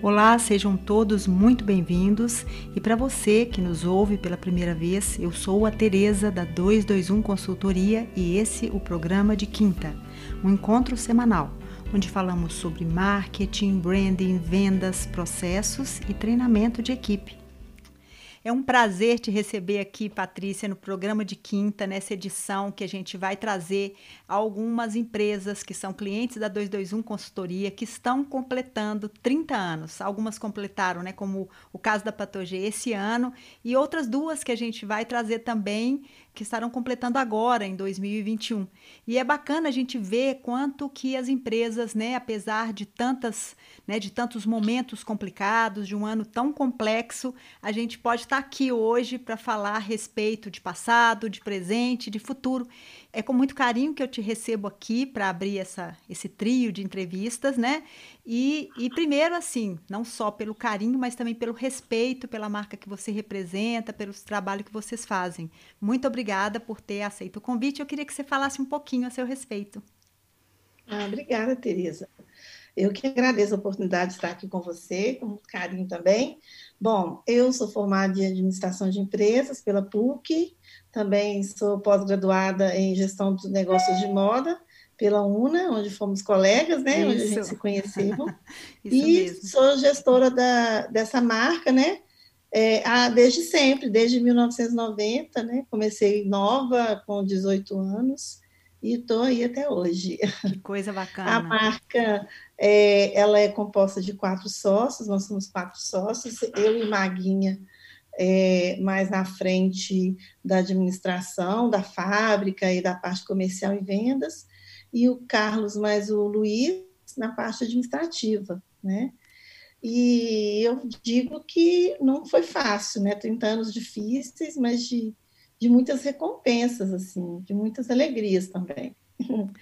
Olá, sejam todos muito bem-vindos. E para você que nos ouve pela primeira vez, eu sou a Tereza da 221 Consultoria e esse o programa de quinta, um encontro semanal, onde falamos sobre marketing, branding, vendas, processos e treinamento de equipe. É um prazer te receber aqui, Patrícia, no programa de quinta, nessa edição que a gente vai trazer algumas empresas que são clientes da 221 Consultoria que estão completando 30 anos. Algumas completaram, né, como o caso da Patogê esse ano, e outras duas que a gente vai trazer também que estarão completando agora em 2021. E é bacana a gente ver quanto que as empresas, né, apesar de tantas, né, de tantos momentos complicados, de um ano tão complexo, a gente pode estar aqui hoje para falar a respeito de passado, de presente, de futuro. É com muito carinho que eu te recebo aqui para abrir essa, esse trio de entrevistas, né? E, e primeiro, assim, não só pelo carinho, mas também pelo respeito pela marca que você representa, pelo trabalho que vocês fazem. Muito obrigada por ter aceito o convite. Eu queria que você falasse um pouquinho a seu respeito. Ah, obrigada, Tereza. Eu que agradeço a oportunidade de estar aqui com você, com muito carinho também. Bom, eu sou formada em administração de empresas pela PUC, também sou pós-graduada em gestão de negócios de moda pela UNA, onde fomos colegas, né? Isso. Onde a gente se conheceu. e mesmo. sou gestora da, dessa marca, né? É, ah, desde sempre, desde 1990, né? Comecei nova, com 18 anos, e estou aí até hoje. Que coisa bacana. A marca, é, ela é composta de quatro sócios, nós somos quatro sócios, eu e Maguinha, é, mais na frente da administração, da fábrica e da parte comercial e vendas, e o Carlos mais o Luiz na parte administrativa, né? E eu digo que não foi fácil, né? 30 anos difíceis, mas de, de muitas recompensas, assim, de muitas alegrias também.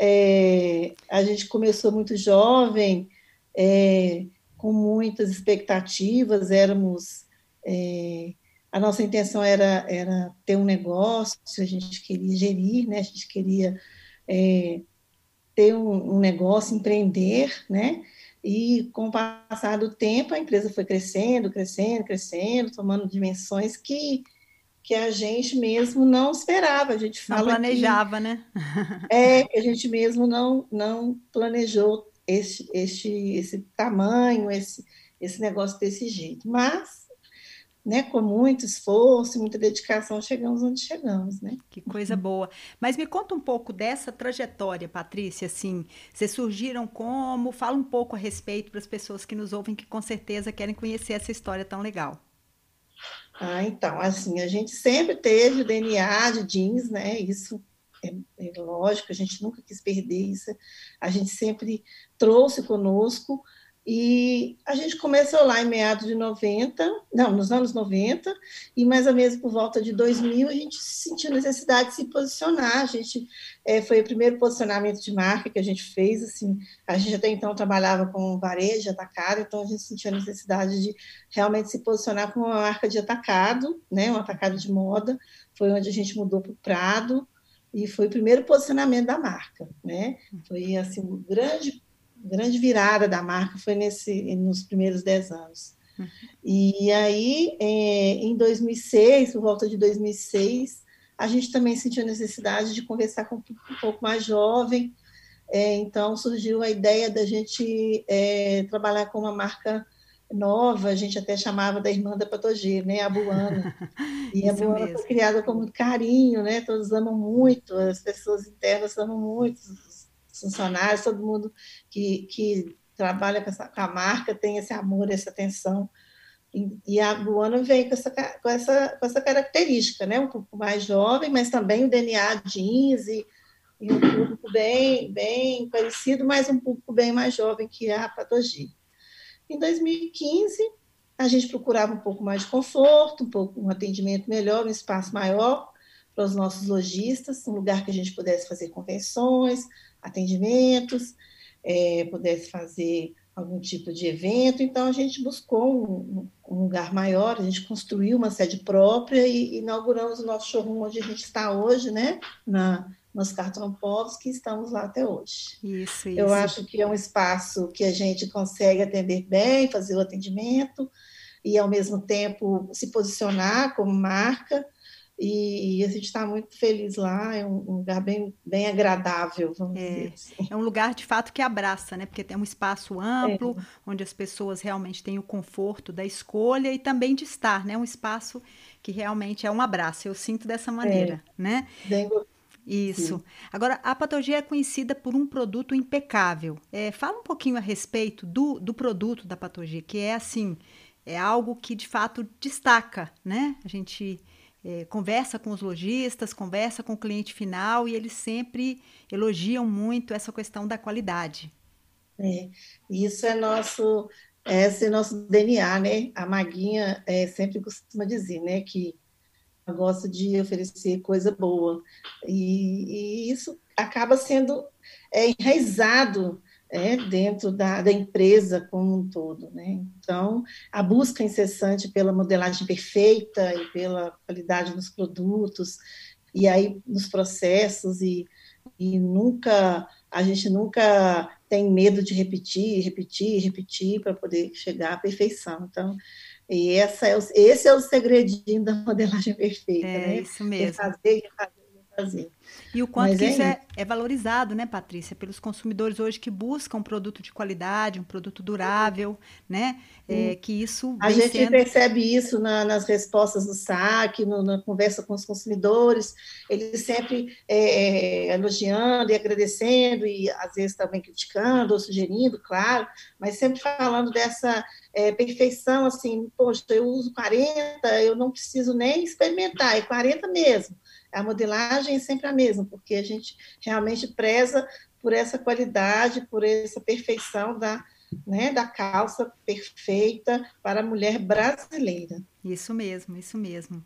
É, a gente começou muito jovem, é, com muitas expectativas, éramos é, a nossa intenção era, era ter um negócio, a gente queria gerir, né? a gente queria é, ter um, um, negócio, empreender, né? E com o passar do tempo, a empresa foi crescendo, crescendo, crescendo, tomando dimensões que, que a gente mesmo não esperava. A gente fala não planejava, que, né? é, que a gente mesmo não, não planejou esse, esse, esse tamanho, esse, esse negócio desse jeito. Mas né, com muito esforço, muita dedicação, chegamos onde chegamos, né? Que coisa boa. Mas me conta um pouco dessa trajetória, Patrícia, assim, vocês surgiram como? Fala um pouco a respeito para as pessoas que nos ouvem, que com certeza querem conhecer essa história tão legal. Ah, então, assim, a gente sempre teve o DNA de jeans, né? Isso é, é lógico, a gente nunca quis perder isso. A gente sempre trouxe conosco, e a gente começou lá em meados de 90, não, nos anos 90, e mais ou menos por volta de 2000 a gente sentiu necessidade de se posicionar. A gente é, foi o primeiro posicionamento de marca que a gente fez. Assim, a gente até então trabalhava com varejo, atacado, então a gente sentiu a necessidade de realmente se posicionar como uma marca de atacado, né, um atacado de moda. Foi onde a gente mudou para o Prado e foi o primeiro posicionamento da marca, né? Foi assim um grande grande virada da marca foi nesse, nos primeiros dez anos. E aí, é, em 2006, por volta de 2006, a gente também sentiu a necessidade de conversar com um pouco mais jovem, é, então surgiu a ideia da gente é, trabalhar com uma marca nova, a gente até chamava da irmã da Patogê, né, a Buana. E a Buana foi criada com muito carinho, né, todos amam muito, as pessoas internas amam muito, funcionários, todo mundo que, que trabalha com, essa, com a marca tem esse amor, essa atenção. E, e a Luana vem com essa, com, essa, com essa característica, né? um pouco mais jovem, mas também o DNA jeans e, e um público bem, bem parecido, mas um público bem mais jovem que a Patogi. Em 2015, a gente procurava um pouco mais de conforto, um pouco um atendimento melhor, um espaço maior para os nossos lojistas, um lugar que a gente pudesse fazer convenções, atendimentos, é, pudesse fazer algum tipo de evento, então a gente buscou um, um, lugar maior, a gente construiu uma sede própria e inauguramos o nosso showroom onde a gente está hoje, né, na, nos Cartão Povos, que estamos lá até hoje. Isso, isso. Eu acho que é um espaço que a gente consegue atender bem, fazer o atendimento e, ao mesmo tempo, se posicionar como marca, e, a gente está muito feliz lá, é um, lugar bem, bem agradável, vamos é, dizer assim. É um lugar de fato que abraça, né? Porque tem um espaço amplo, é. onde as pessoas realmente têm o conforto da escolha e também de estar, né? Um espaço que realmente é um abraço, eu sinto dessa maneira, é. né? Bem isso. Sim. Agora, a Patogê é conhecida por um produto impecável. É, fala um pouquinho a respeito do, do produto da Patogê, que é assim, é algo que de fato destaca, né? A gente é, conversa com os lojistas, conversa com o cliente final e eles sempre elogiam muito essa questão da qualidade. É, isso é nosso, esse é nosso DNA, né? A Maguinha é, sempre costuma dizer, né, que gosta de oferecer coisa boa e, e isso acaba sendo é, enraizado é, dentro da, da, empresa como um todo. Né? Então, a busca incessante pela modelagem perfeita e pela qualidade dos produtos, e aí nos processos, e, e nunca, a gente nunca tem medo de repetir, repetir, repetir para poder chegar à perfeição. Então, e essa é o, esse é o segredinho da modelagem perfeita, é, né? Isso mesmo. fazer, fazer. E o quanto Mas que é isso é, é, valorizado, né, Patrícia, pelos consumidores hoje que buscam um produto de qualidade, um produto durável, né? É, que isso A gente sendo... percebe isso na, nas respostas do SAC, no, na conversa com os consumidores, eles sempre é, é, elogiando e agradecendo, e às vezes também criticando ou sugerindo, claro, mas sempre falando dessa é, perfeição, assim, poxa, eu uso 40, eu não preciso nem experimentar, é 40 mesmo a modelagem é sempre a mesma, porque a gente realmente preza por essa qualidade, por essa perfeição da, né, da calça perfeita para a mulher brasileira. Isso mesmo, isso mesmo.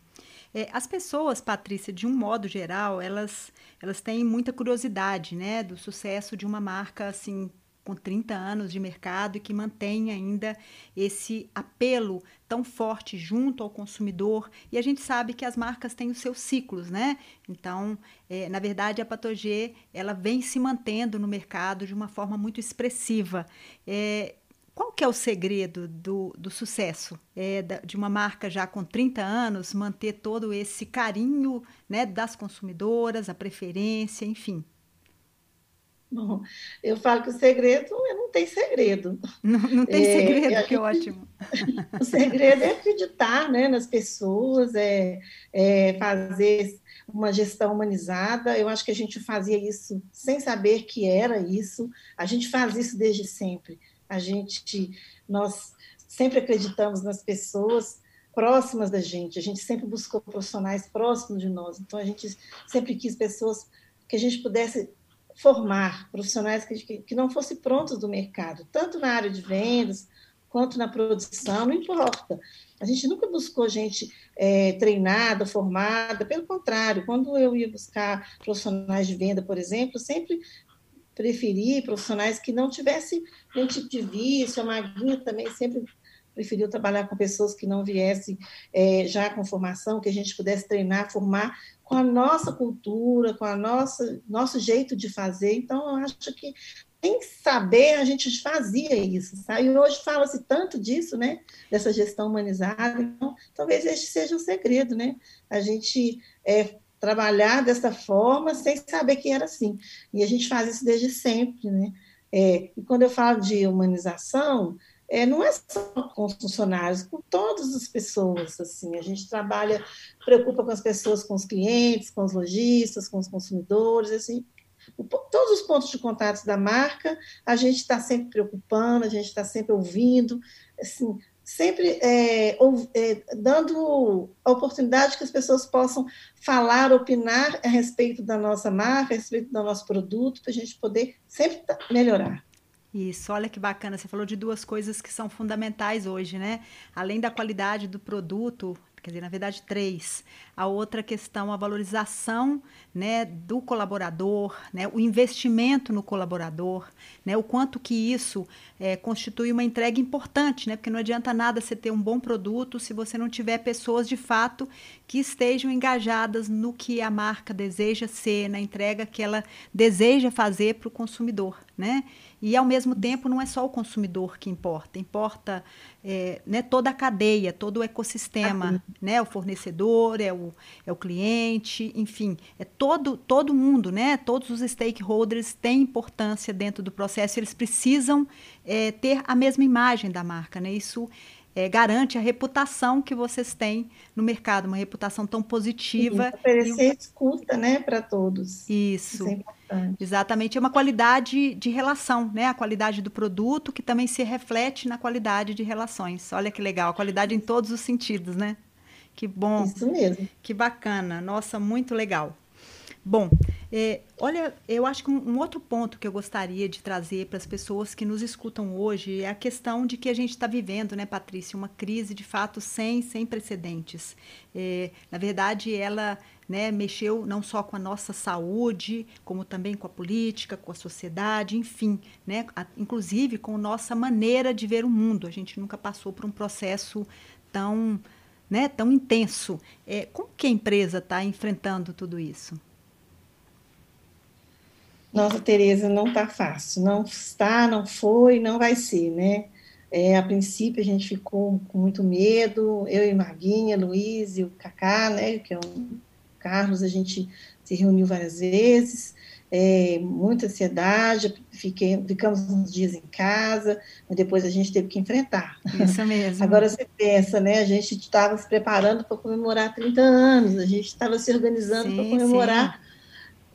É, as pessoas, Patrícia, de um modo geral, elas, elas têm muita curiosidade, né, do sucesso de uma marca assim com 30 anos de mercado e que mantém ainda esse apelo tão forte junto ao consumidor. E a gente sabe que as marcas têm os seus ciclos, né? Então, é, na verdade, a Patogê ela vem se mantendo no mercado de uma forma muito expressiva. É, qual que é o segredo do, do sucesso é, da, de uma marca já com 30 anos manter todo esse carinho né, das consumidoras, a preferência, enfim? Bom, eu falo que o segredo não tem segredo. Não, não tem é, segredo, é, que ótimo. O segredo é acreditar né, nas pessoas, é, é, fazer uma gestão humanizada. Eu acho que a gente fazia isso sem saber que era isso. A gente faz isso desde sempre. A gente, nós sempre acreditamos nas pessoas próximas da gente. A gente sempre buscou profissionais próximos de nós. Então a gente sempre quis pessoas que a gente pudesse formar profissionais que, que não fossem prontos do mercado, tanto na área de vendas quanto na produção, não importa. A gente nunca buscou gente é, treinada, formada, pelo contrário, quando eu ia buscar profissionais de venda, por exemplo, sempre preferi profissionais que não tivessem nenhum tipo de vício, a Maguinha também sempre preferiu trabalhar com pessoas que não viessem é, já com formação, que a gente pudesse treinar, formar com a nossa cultura, com a nossa nosso jeito de fazer. Então, eu acho que sem saber a gente fazia isso, sabe? E hoje fala-se tanto disso, né? Dessa gestão humanizada. Então, talvez este seja o segredo, né? A gente é, trabalhar dessa forma sem saber que era assim. E a gente faz isso desde sempre, né? É, e quando eu falo de humanização, é, não é só com os funcionários, com todas as pessoas, assim, a gente trabalha, preocupa com as pessoas, com os clientes, com os lojistas, com os consumidores, assim, todos os pontos de contato da marca, a gente está sempre preocupando, a gente está sempre ouvindo, assim, sempre é, ou, é, dando a oportunidade que as pessoas possam falar, opinar a respeito da nossa marca, a respeito do nosso produto, para a gente poder sempre melhorar. Isso, olha que bacana. Você falou de duas coisas que são fundamentais hoje, né? Além da qualidade do produto, quer dizer, na verdade, três. A outra questão, a valorização né, do colaborador, né, o investimento no colaborador, né, o quanto que isso é, constitui uma entrega importante, né, porque não adianta nada você ter um bom produto se você não tiver pessoas de fato que estejam engajadas no que a marca deseja ser, na entrega que ela deseja fazer para o consumidor. Né? E, ao mesmo tempo, não é só o consumidor que importa, importa é, né, toda a cadeia, todo o ecossistema, né, o fornecedor, é o, é o cliente, enfim, é todo, todo mundo, né, todos os stakeholders têm importância dentro do processo, eles precisam é, ter a mesma imagem da marca. Né? Isso é, garante a reputação que vocês têm no mercado, uma reputação tão positiva. Sim, oferecer um... escuta, né, para todos. Isso. Isso é importante. Exatamente, é uma qualidade de relação, né, a qualidade do produto que também se reflete na qualidade de relações. Olha que legal, a qualidade em todos os sentidos, né? Que bom. Isso mesmo. Que bacana. Nossa, muito legal. Bom, é, olha, eu acho que um, um, outro ponto que eu gostaria de trazer para as pessoas que nos escutam hoje é a questão de que a gente está vivendo, né, Patrícia, uma crise de fato sem, sem precedentes. É, na verdade, ela né, mexeu não só com a nossa saúde, como também com a política, com a sociedade, enfim, né, a, inclusive com a nossa maneira de ver o mundo. A gente nunca passou por um processo tão, né, tão intenso. É, como que a empresa está enfrentando tudo isso? Nossa, Tereza, não está fácil. Não está, não foi, não vai ser, né? É, a princípio a gente ficou com muito medo, eu e Marguinha, Luiz e o Cacá, né, que é o Carlos, a gente se reuniu várias vezes, é, muita ansiedade, fiquei, ficamos uns dias em casa, mas depois a gente teve que enfrentar. Isso mesmo. Agora você pensa, né, a gente estava se preparando para comemorar 30 anos, a gente estava se organizando para comemorar sim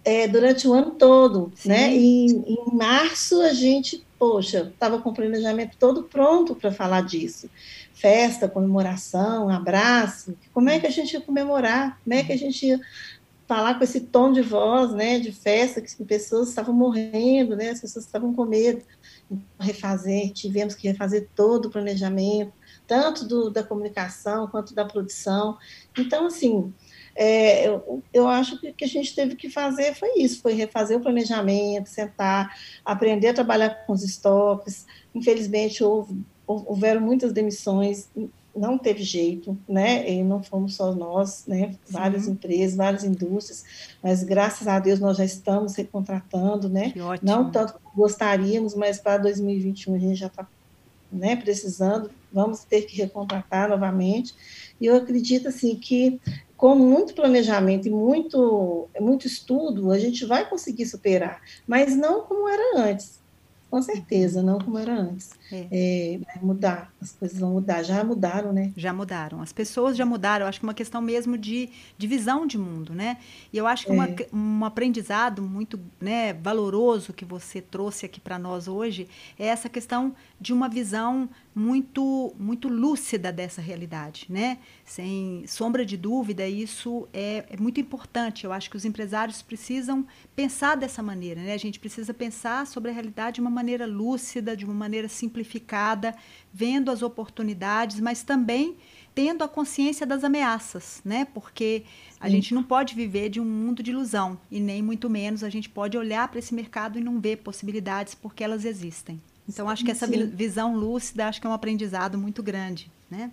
é, durante o ano todo, Sim. né? E em março a gente, poxa, estava com o planejamento todo pronto para falar disso. Festa, comemoração, abraço. Como é que a gente ia comemorar? Como é que a gente ia falar com esse tom de voz, né, de festa, que pessoas estavam morrendo, né, as pessoas estavam com medo. Então, refazer, tivemos que refazer todo o planejamento, tanto do, da comunicação quanto da produção. Então, assim, é, eu, eu acho que o que a gente teve que fazer foi isso, foi refazer o planejamento, sentar, aprender a trabalhar com os estoques. Infelizmente, houve, houveram muitas demissões, não teve jeito, né? E não fomos só nós, né? Várias empresas, várias indústrias, mas graças a Deus nós já estamos recontratando, né? Não tanto como gostaríamos, mas para 2021 a gente já está né, precisando, vamos ter que recontratar novamente. E eu acredito assim que com muito planejamento e muito, muito estudo, a gente vai conseguir superar, mas não como era antes. Com certeza, não como era antes. É. É, vai mudar, as coisas vão mudar. Já mudaram, né? Já mudaram. As pessoas já mudaram. Eu acho que é uma questão mesmo de, de visão de mundo, né? E eu acho que é. uma, um aprendizado muito né, valoroso que você trouxe aqui para nós hoje é essa questão de uma visão muito muito lúcida dessa realidade, né? Sem sombra de dúvida, isso é, é, muito importante. Eu acho que os empresários precisam pensar dessa maneira, né? A gente precisa pensar sobre a realidade de uma maneira lúcida, de uma maneira simplificada, vendo as oportunidades, mas também tendo a consciência das ameaças, né? Porque a Sim. gente não pode viver de um mundo de ilusão e nem muito menos a gente pode olhar para esse mercado e não ver possibilidades porque elas existem. Então, acho que essa Sim. visão lúcida, acho que é um aprendizado muito grande, né?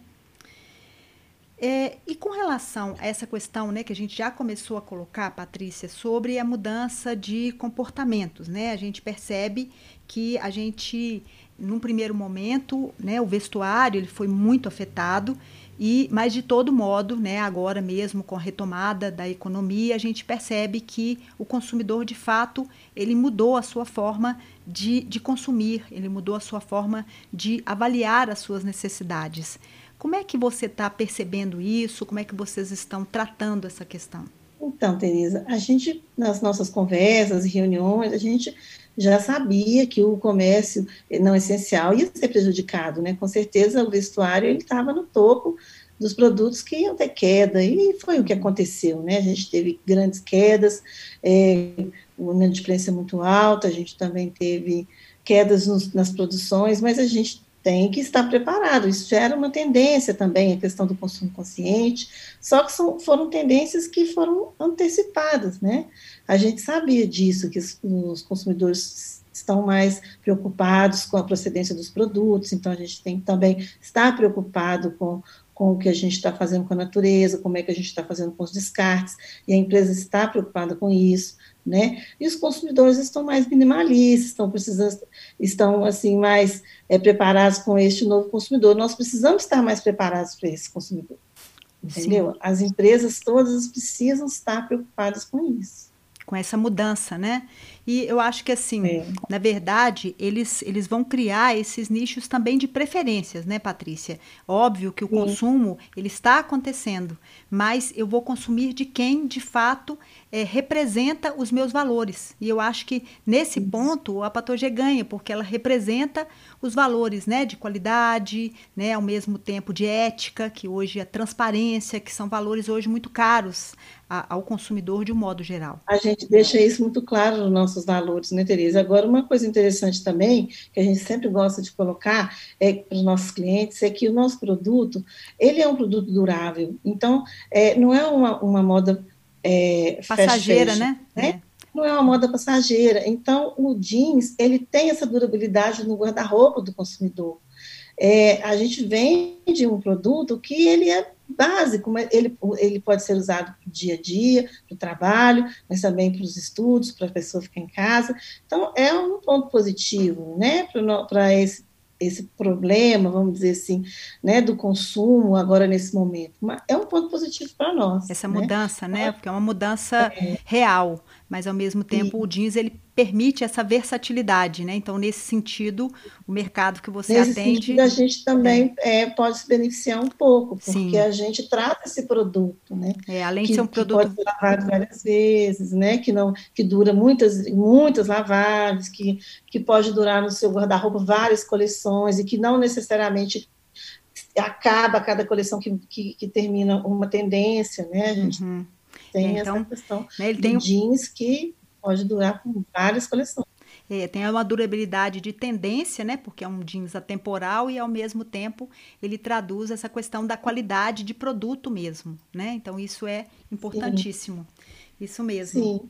É, e com relação a essa questão, né, que a gente já começou a colocar, Patrícia, sobre a mudança de comportamentos, né? A gente percebe que a gente, num primeiro momento, né, o vestuário ele foi muito afetado e, mas de todo modo, né, agora mesmo com a retomada da economia, a gente percebe que o consumidor de fato ele mudou a sua forma de, de consumir, ele mudou a sua forma de avaliar as suas necessidades. Como é que você está percebendo isso? Como é que vocês estão tratando essa questão? Então, Tereza, a gente, nas nossas conversas reuniões, a gente já sabia que o comércio não essencial ia ser prejudicado, né? Com certeza o vestuário ele estava no topo dos produtos que iam ter queda e foi o que aconteceu, né? A gente teve grandes quedas, é, de inadimplência muito alta, a gente também teve quedas nos, nas produções, mas a gente tem que estar preparado. Isso gera uma tendência também, a questão do consumo consciente, só que são, foram tendências que foram antecipadas, né? A gente sabia disso, que os consumidores estão mais preocupados com a procedência dos produtos, então a gente tem que também estar preocupado com, com o que a gente está fazendo com a natureza, como é que a gente está fazendo com os descartes, e a empresa está preocupada com isso né? E os consumidores estão mais minimalistas, estão precisando, estão assim mais é, preparados com este novo consumidor. Nós precisamos estar mais preparados para esse consumidor, entendeu? Sim. As empresas todas precisam estar preocupadas com isso com essa mudança, né? E eu acho que assim, é. na verdade, eles, eles vão criar esses nichos também de preferências, né, Patrícia? Óbvio que o Sim. consumo ele está acontecendo, mas eu vou consumir de quem de fato é, representa os meus valores. E eu acho que nesse Isso. ponto a Patogê ganha, porque ela representa os valores, né, de qualidade, né, ao mesmo tempo de ética, que hoje é transparência, que são valores hoje muito caros a, ao consumidor de um modo geral. A gente deixa isso muito claro nos nossos valores, né, Tereza? Agora, uma coisa interessante também, que a gente sempre gosta de colocar é, para os nossos clientes, é que o nosso produto, ele é um produto durável. Então, é, não é uma, uma moda é, passageira, né? né? É. Não é uma moda passageira. Então, o jeans, ele tem essa durabilidade no guarda-roupa do consumidor. É, a gente vende um produto que ele é básico, mas ele, ele pode ser usado para o dia a dia, para o trabalho, mas também para os estudos, para a pessoa ficar em casa. Então, é um ponto positivo, né, para esse esse problema, vamos dizer assim, né, do consumo agora nesse momento. Mas é um ponto positivo para nós. Essa né? mudança, né? Porque é uma mudança é. real, mas ao mesmo tempo Sim. o jeans ele permite essa versatilidade, né? Então, nesse sentido, o mercado que você nesse atende. Sentido, a gente também é. É, pode se beneficiar um pouco, porque Sim. a gente trata esse produto, né? É, além que, de ser um produto. Que pode ser lavado várias vezes, né? Que, não, que dura muitas, muitas lavagens, que, que pode durar no seu guarda-roupa várias coleções e que não necessariamente acaba cada coleção que, que, que termina uma tendência, né? A gente uhum. Tem então, essa questão né, ele tem jeans que pode durar por várias coleções. É, tem uma durabilidade de tendência, né? Porque é um jeans atemporal e ao mesmo tempo ele traduz essa questão da qualidade de produto mesmo, né? Então isso é importantíssimo. Sim. Isso mesmo. Sim.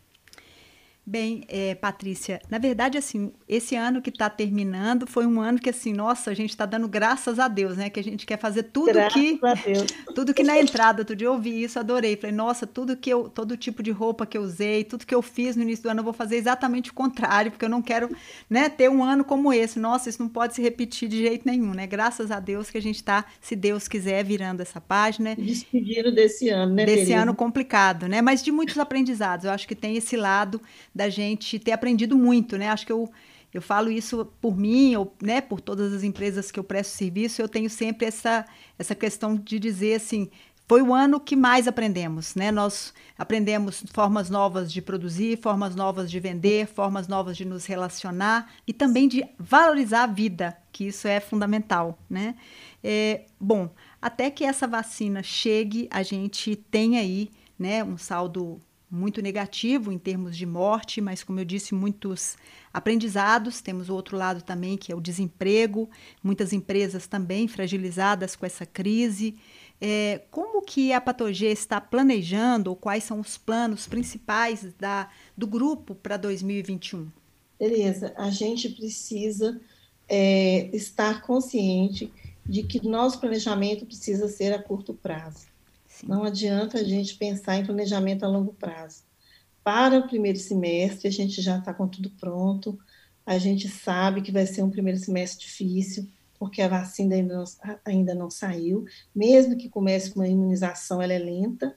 Bem, é, Patrícia, na verdade, assim, esse ano que está terminando foi um ano que, assim, nossa, a gente está dando graças a Deus, né? Que a gente quer fazer tudo graças que. Tudo que na entrada, outro dia eu ouvi isso, adorei. Falei, nossa, tudo que eu, todo tipo de roupa que eu usei, tudo que eu fiz no início do ano, eu vou fazer exatamente o contrário, porque eu não quero, né, ter um ano como esse. Nossa, isso não pode se repetir de jeito nenhum, né? Graças a Deus que a gente está, se Deus quiser, virando essa página. Despedindo desse ano, né? Desse ano complicado, né? Mas de muitos aprendizados. Eu acho que tem esse lado da gente ter aprendido muito, né? Acho que eu, eu falo isso por mim, ou né, por todas as empresas que eu presto serviço, eu tenho sempre essa, essa questão de dizer assim, foi o ano que mais aprendemos, né? Nós aprendemos formas novas de produzir, formas novas de vender, formas novas de nos relacionar e também de valorizar a vida, que isso é fundamental, né? É, bom, até que essa vacina chegue, a gente tem aí, né, um saldo muito negativo em termos de morte, mas como eu disse, muitos aprendizados. Temos o outro lado também, que é o desemprego, muitas empresas também fragilizadas com essa crise. É, como que a Patogê está planejando, ou quais são os planos principais da, do grupo para 2021? Beleza, a gente precisa é, estar consciente de que nosso planejamento precisa ser a curto prazo. Sim. Não adianta a gente pensar em planejamento a longo prazo. Para o primeiro semestre, a gente já está com tudo pronto, a gente sabe que vai ser um primeiro semestre difícil, porque a vacina ainda não, ainda não saiu, mesmo que comece uma imunização, ela é lenta,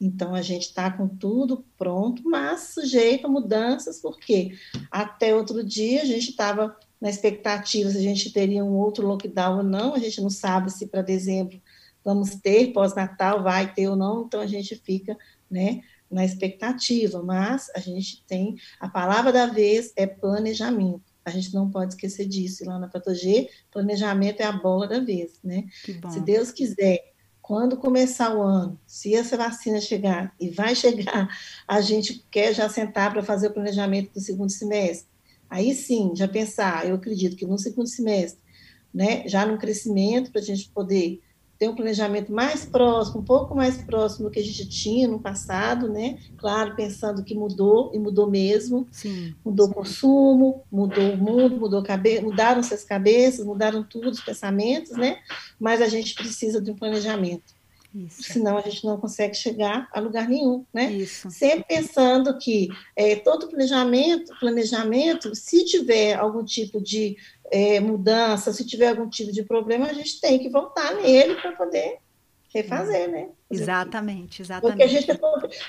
então a gente está com tudo pronto, mas sujeito a mudanças, porque até outro dia a gente estava na expectativa se a gente teria um outro lockdown ou não, a gente não sabe se para dezembro vamos ter pós-natal, vai ter ou não, então a gente fica, né, na expectativa, mas a gente tem, a palavra da vez é planejamento, a gente não pode esquecer disso, e lá na Patogê, planejamento é a bola da vez, né, se Deus quiser, quando começar o ano, se essa vacina chegar, e vai chegar, a gente quer já sentar para fazer o planejamento do segundo semestre, aí sim, já pensar, eu acredito que no segundo semestre, né, já no crescimento, para a gente poder ter um planejamento mais próximo, um pouco mais próximo do que a gente tinha no passado, né? Claro, pensando que mudou e mudou mesmo. Sim, mudou sim. o consumo, mudou o mundo, mudou cabe mudaram suas cabeças, mudaram tudo os pensamentos, né? Mas a gente precisa de um planejamento. Isso. Senão a gente não consegue chegar a lugar nenhum, né? Isso. Sempre pensando que é, todo planejamento, planejamento, se tiver algum tipo de é, mudança, se tiver algum tipo de problema, a gente tem que voltar nele para poder refazer, né? Fazer Exatamente, porque a exatamente. gente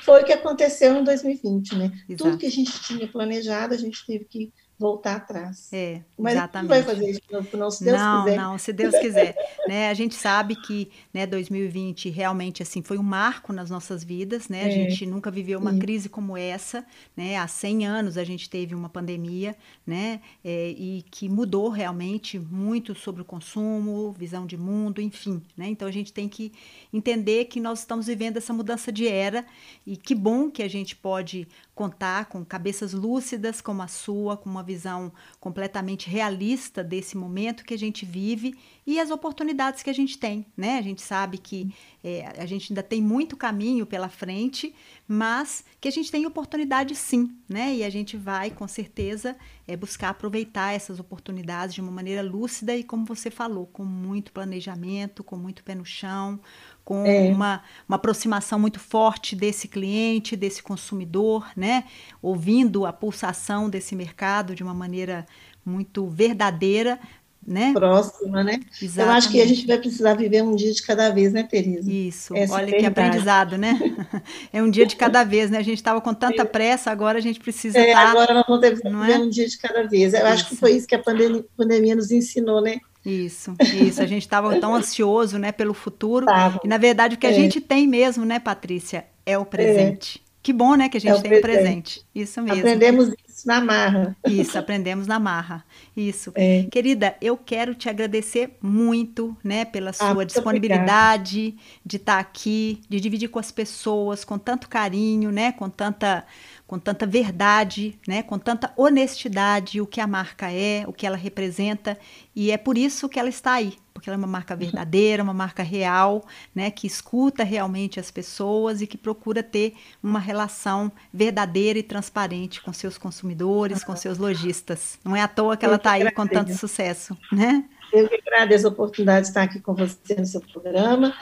foi o que aconteceu em 2020, né? Exato. Tudo que a gente tinha planejado, a gente teve que voltar atrás. É, Mas exatamente. não vai fazer isso, não, não, se Deus não, quiser. não, se Deus quiser. né? A gente sabe que né, 2020 realmente assim foi um marco nas nossas vidas, né? A É. gente nunca viveu uma crise como essa, né? Há 100 anos a gente teve uma pandemia, né? É, e que mudou realmente muito sobre o consumo, visão de mundo, enfim, né? Então a gente tem que entender que nós estamos vivendo essa mudança de era e que bom que a gente pode contar com cabeças lúcidas como a sua, com uma visão completamente realista desse momento que a gente vive e as oportunidades que a gente tem, né? A gente sabe que é, a gente ainda tem muito caminho pela frente, mas que a gente tem oportunidade sim, né? E a gente vai com certeza é, buscar aproveitar essas oportunidades de uma maneira lúcida e como você falou, com muito planejamento, com muito pé no chão, com É. uma, uma aproximação muito forte desse cliente, desse consumidor, né? Ouvindo a pulsação desse mercado de uma maneira muito verdadeira, né? Próxima, né? Eu acho que a gente vai precisar viver um dia de cada vez, né, Tereza? Isso, Essa é olha que verdade. aprendizado, né? É um dia de cada vez, né? A gente estava com tanta pressa, agora a gente precisa É, estar. agora nós vamos ter não viver é? um dia de cada vez. Eu acho que Isso. foi isso que a pandemia, pandemia nos ensinou, né? Isso, isso. A gente estava tão ansioso, né, pelo futuro. Tava. E na verdade o que a É. gente tem mesmo, né, Patrícia, é o presente. Que bom, né, que a gente É o tem o presente. presente. Isso mesmo. Aprendemos isso na marra. Isso, aprendemos na marra. Isso. É. Querida, eu quero te agradecer muito, né, pela sua Ah, disponibilidade de estar aqui, de dividir com as pessoas com tanto carinho, né, com tanta com tanta verdade, né, com tanta honestidade o que a marca é, o que ela representa, e é por isso que ela está aí, porque ela é uma marca verdadeira, uma marca real, né, que escuta realmente as pessoas e que procura ter uma relação verdadeira e transparente com seus consumidores, com seus lojistas. Não é à toa que ela está aí com tanto sucesso, né? Eu que agradeço a oportunidade de estar aqui com você no seu programa,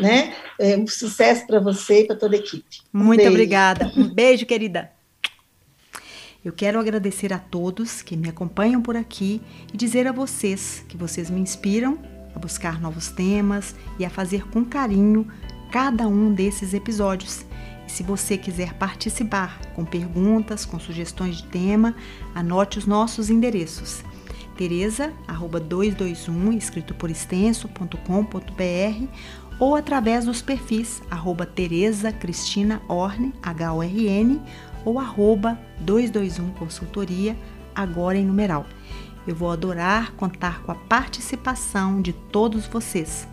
né? É, um sucesso para você e para toda a equipe. Um Muito beijo. obrigada. Um beijo, querida. Eu quero agradecer a todos que me acompanham por aqui e dizer a vocês que vocês me inspiram a buscar novos temas e a fazer com carinho cada um desses episódios. E se você quiser participar com perguntas, com sugestões de tema, anote os nossos endereços. Tereza, arroba 221, escrito por extenso.com.br ou através dos perfis arroba Tereza Cristina Orne, H-O-R-N, ou arroba 221 Consultoria, agora em numeral. Eu vou adorar contar com a participação de todos vocês.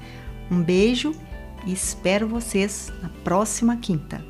Um beijo e espero vocês na próxima quinta.